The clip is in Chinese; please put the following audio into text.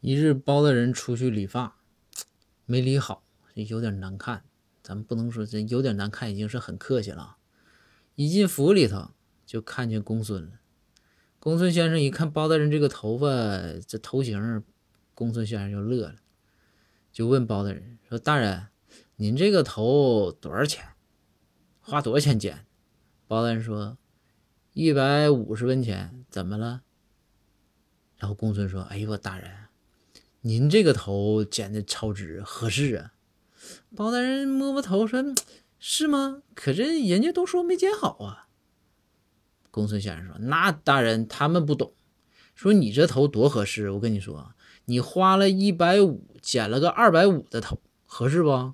一日，包大人出去理发，没理好，有点难看。咱们不能说这有点难看，已经是很客气了。一进府里头，就看见公孙了。公孙先生一看包大人这个头发，这头型，公孙先生就乐了，就问包大人说：“大人，您这个头多少钱？花多少钱剪？”包大人说：“一百五十文钱。”怎么了？然后公孙说：“哎呦，我大人。”您这个头剪的超值，合适啊！包大人摸摸头说：“是吗？可这人家都说没剪好啊。”公孙先生说：“那大人他们不懂，说你这头多合适。我跟你说，你花了一百五剪了个二百五的头，合适不？”